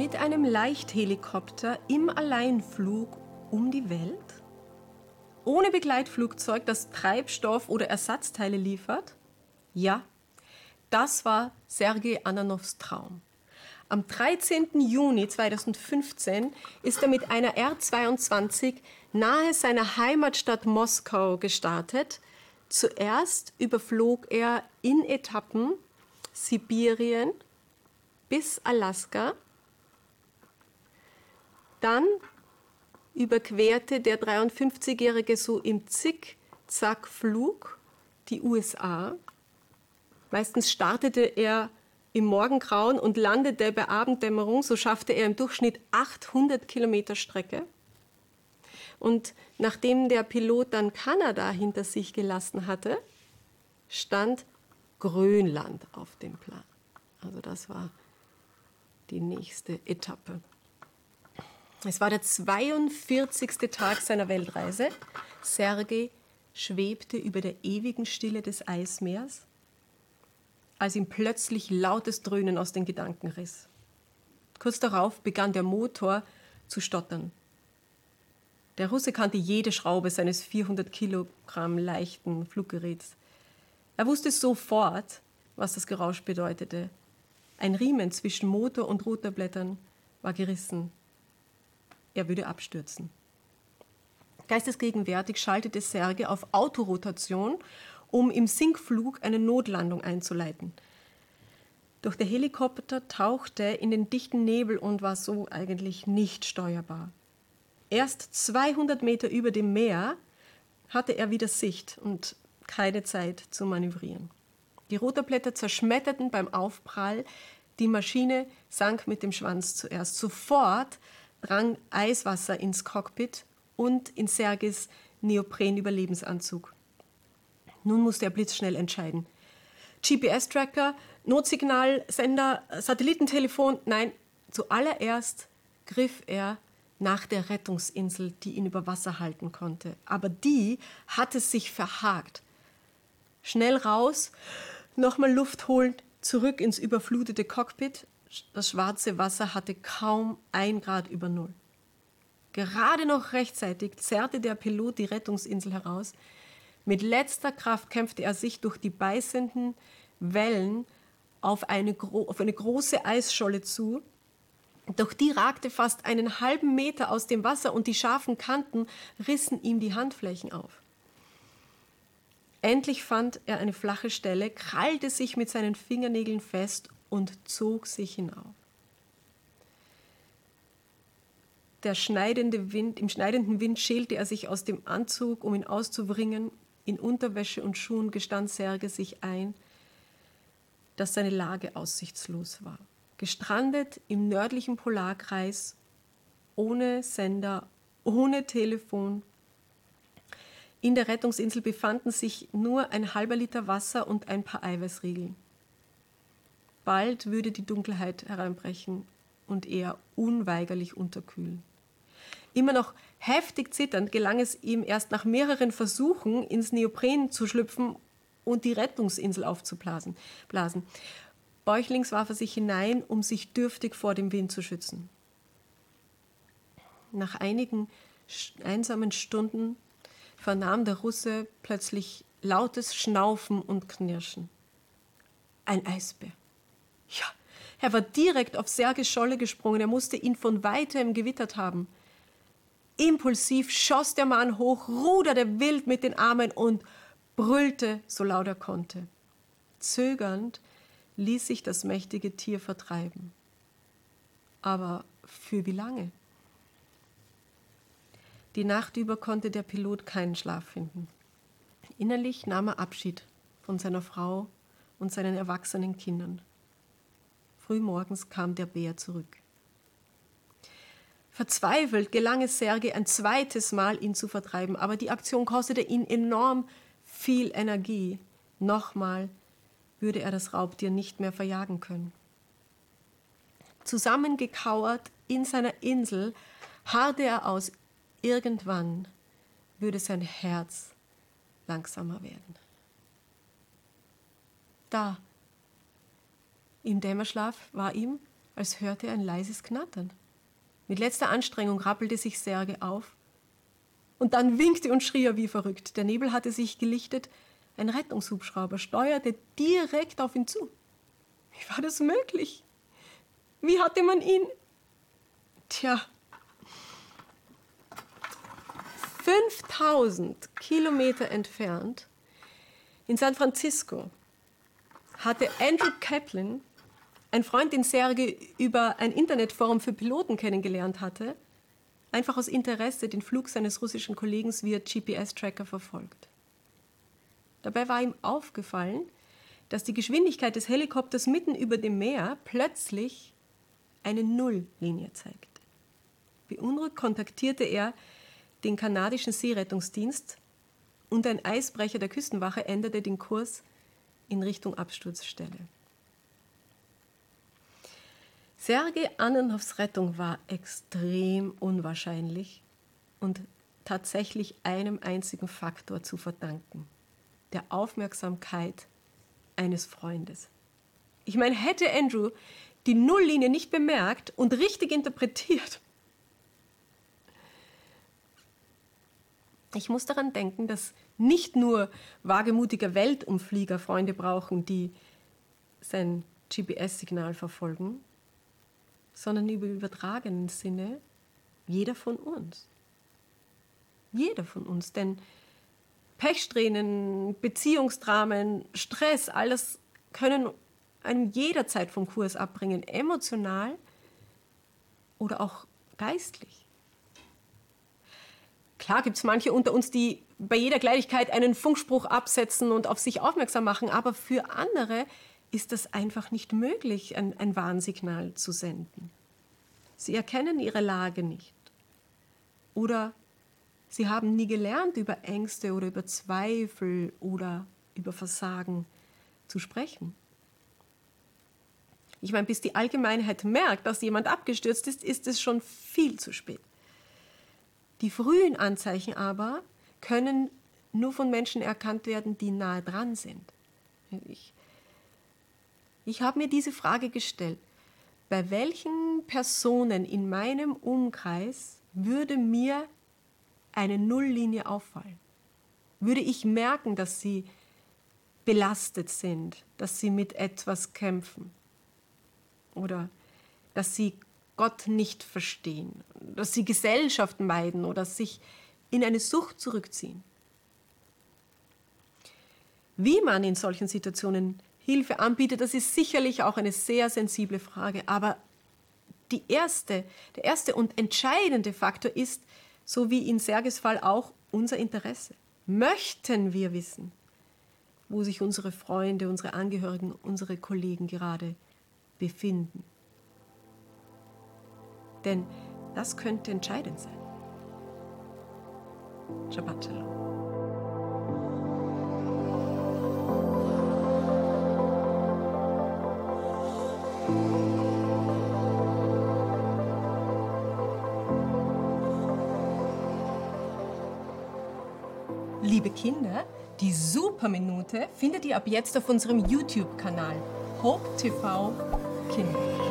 mit einem Leichthelikopter im Alleinflug um die Welt? Ohne Begleitflugzeug, das Treibstoff oder Ersatzteile liefert? Ja, das war Sergei Ananows Traum. Am 13. Juni 2015 ist er mit einer R-22 nahe seiner Heimatstadt Moskau gestartet. Zuerst überflog er in Etappen Sibirien bis Alaska. Dann überquerte der 53-Jährige so im Zickzackflug die USA. Meistens startete er im Morgengrauen und landete bei Abenddämmerung. So schaffte er im Durchschnitt 800 Kilometer Strecke. Und nachdem der Pilot dann Kanada hinter sich gelassen hatte, stand Grönland auf dem Plan. Also das war die nächste Etappe. Es war der 42. Tag seiner Weltreise. Sergei schwebte über der ewigen Stille des Eismeers, als ihm plötzlich lautes Dröhnen aus den Gedanken riss. Kurz darauf begann der Motor zu stottern. Der Russe kannte jede Schraube seines 400 Kilogramm leichten Fluggeräts. Er wusste sofort, was das Geräusch bedeutete. Ein Riemen zwischen Motor und Rotorblättern war gerissen. Er würde abstürzen. Geistesgegenwärtig schaltete Serge auf Autorotation, um im Sinkflug eine Notlandung einzuleiten. Doch der Helikopter tauchte in den dichten Nebel und war so eigentlich nicht steuerbar. Erst 200 Meter über dem Meer hatte er wieder Sicht und keine Zeit zu manövrieren. Die Rotorblätter zerschmetterten beim Aufprall, die Maschine sank mit dem Schwanz zuerst. Sofort drang Eiswasser ins Cockpit und in Sergis Neopren-Überlebensanzug. Nun musste er blitzschnell entscheiden. GPS-Tracker, Notsignalsender, Satellitentelefon, nein, zuallererst griff er nach der Rettungsinsel, die ihn über Wasser halten konnte. Aber die hatte sich verhakt. Schnell raus, nochmal Luft holen, zurück ins überflutete Cockpit. Das schwarze Wasser hatte kaum ein Grad über Null. Gerade noch rechtzeitig zerrte der Pilot die Rettungsinsel heraus. Mit letzter Kraft kämpfte er sich durch die beißenden Wellen auf eine, auf eine große Eisscholle zu. Doch die ragte fast einen halben Meter aus dem Wasser und die scharfen Kanten rissen ihm die Handflächen auf. Endlich fand er eine flache Stelle, krallte sich mit seinen Fingernägeln fest und zog sich hinauf. Der schneidende Wind, Im schneidenden Wind schälte er sich aus dem Anzug, um ihn auszubringen. In Unterwäsche und Schuhen gestand Serge sich ein, dass seine Lage aussichtslos war. Gestrandet im nördlichen Polarkreis, ohne Sender, ohne Telefon, in der Rettungsinsel befanden sich nur ein halber Liter Wasser und ein paar Eiweißriegel. Bald würde die Dunkelheit hereinbrechen und er unweigerlich unterkühlen. Immer noch heftig zitternd gelang es ihm erst nach mehreren Versuchen, ins Neopren zu schlüpfen und die Rettungsinsel aufzublasen. Blasen. Bäuchlings warf er sich hinein, um sich dürftig vor dem Wind zu schützen. Nach einigen einsamen Stunden vernahm der Russe plötzlich lautes Schnaufen und Knirschen. Ein Eisbär. Ja, er war direkt auf Serge Scholle gesprungen, er musste ihn von weitem gewittert haben. Impulsiv schoss der Mann hoch, ruderte wild mit den Armen und brüllte, so laut er konnte. Zögernd ließ sich das mächtige Tier vertreiben. Aber für wie lange? Die Nacht über konnte der Pilot keinen Schlaf finden. Innerlich nahm er Abschied von seiner Frau und seinen erwachsenen Kindern. Frühmorgens kam der Bär zurück. Verzweifelt gelang es Serge ein zweites Mal, ihn zu vertreiben, aber die Aktion kostete ihn enorm viel Energie. Nochmal würde er das Raubtier nicht mehr verjagen können. Zusammengekauert in seiner Insel harrte er aus, Irgendwann würde sein Herz langsamer werden. Da, im Dämmerschlaf war ihm, als hörte er ein leises Knattern. Mit letzter Anstrengung rappelte sich Serge auf. Und dann winkte und schrie er wie verrückt. Der Nebel hatte sich gelichtet. Ein Rettungshubschrauber steuerte direkt auf ihn zu. Wie war das möglich? Wie hatte man ihn? Tja, 5000 Kilometer entfernt, in San Francisco, hatte Andrew Kaplan, ein Freund, den Serge über ein Internetforum für Piloten kennengelernt hatte, einfach aus Interesse den Flug seines russischen Kollegen via GPS-Tracker verfolgt. Dabei war ihm aufgefallen, dass die Geschwindigkeit des Helikopters mitten über dem Meer plötzlich eine Nulllinie zeigte. Beunruhigt kontaktierte er den kanadischen Seerettungsdienst und ein Eisbrecher der Küstenwache änderte den Kurs in Richtung Absturzstelle. Sergei Annenhoffs Rettung war extrem unwahrscheinlich und tatsächlich einem einzigen Faktor zu verdanken, der Aufmerksamkeit eines Freundes. Ich meine, hätte Andrew die Nulllinie nicht bemerkt und richtig interpretiert, Ich muss daran denken, dass nicht nur wagemutige Weltumflieger Freunde brauchen, die sein GPS-Signal verfolgen, sondern im übertragenen Sinne jeder von uns. Jeder von uns, denn Pechsträhnen, Beziehungsdramen, Stress, alles können einen jederzeit vom Kurs abbringen, emotional oder auch geistlich. Klar gibt es manche unter uns, die bei jeder Kleinigkeit einen Funkspruch absetzen und auf sich aufmerksam machen, aber für andere ist es einfach nicht möglich, ein, ein Warnsignal zu senden. Sie erkennen ihre Lage nicht. Oder sie haben nie gelernt, über Ängste oder über Zweifel oder über Versagen zu sprechen. Ich meine, bis die Allgemeinheit merkt, dass jemand abgestürzt ist, ist es schon viel zu spät. Die frühen Anzeichen aber können nur von Menschen erkannt werden, die nahe dran sind. Ich, ich habe mir diese Frage gestellt. Bei welchen Personen in meinem Umkreis würde mir eine Nulllinie auffallen? Würde ich merken, dass sie belastet sind, dass sie mit etwas kämpfen oder dass sie Gott nicht verstehen, dass sie Gesellschaft meiden oder sich in eine Sucht zurückziehen. Wie man in solchen Situationen Hilfe anbietet, das ist sicherlich auch eine sehr sensible Frage. Aber die erste, der erste und entscheidende Faktor ist, so wie in Serges Fall auch, unser Interesse. Möchten wir wissen, wo sich unsere Freunde, unsere Angehörigen, unsere Kollegen gerade befinden? Denn das könnte entscheidend sein. Shabbat Shalom. Liebe Kinder, die Superminute findet ihr ab jetzt auf unserem YouTube-Kanal Hope TV Kinder.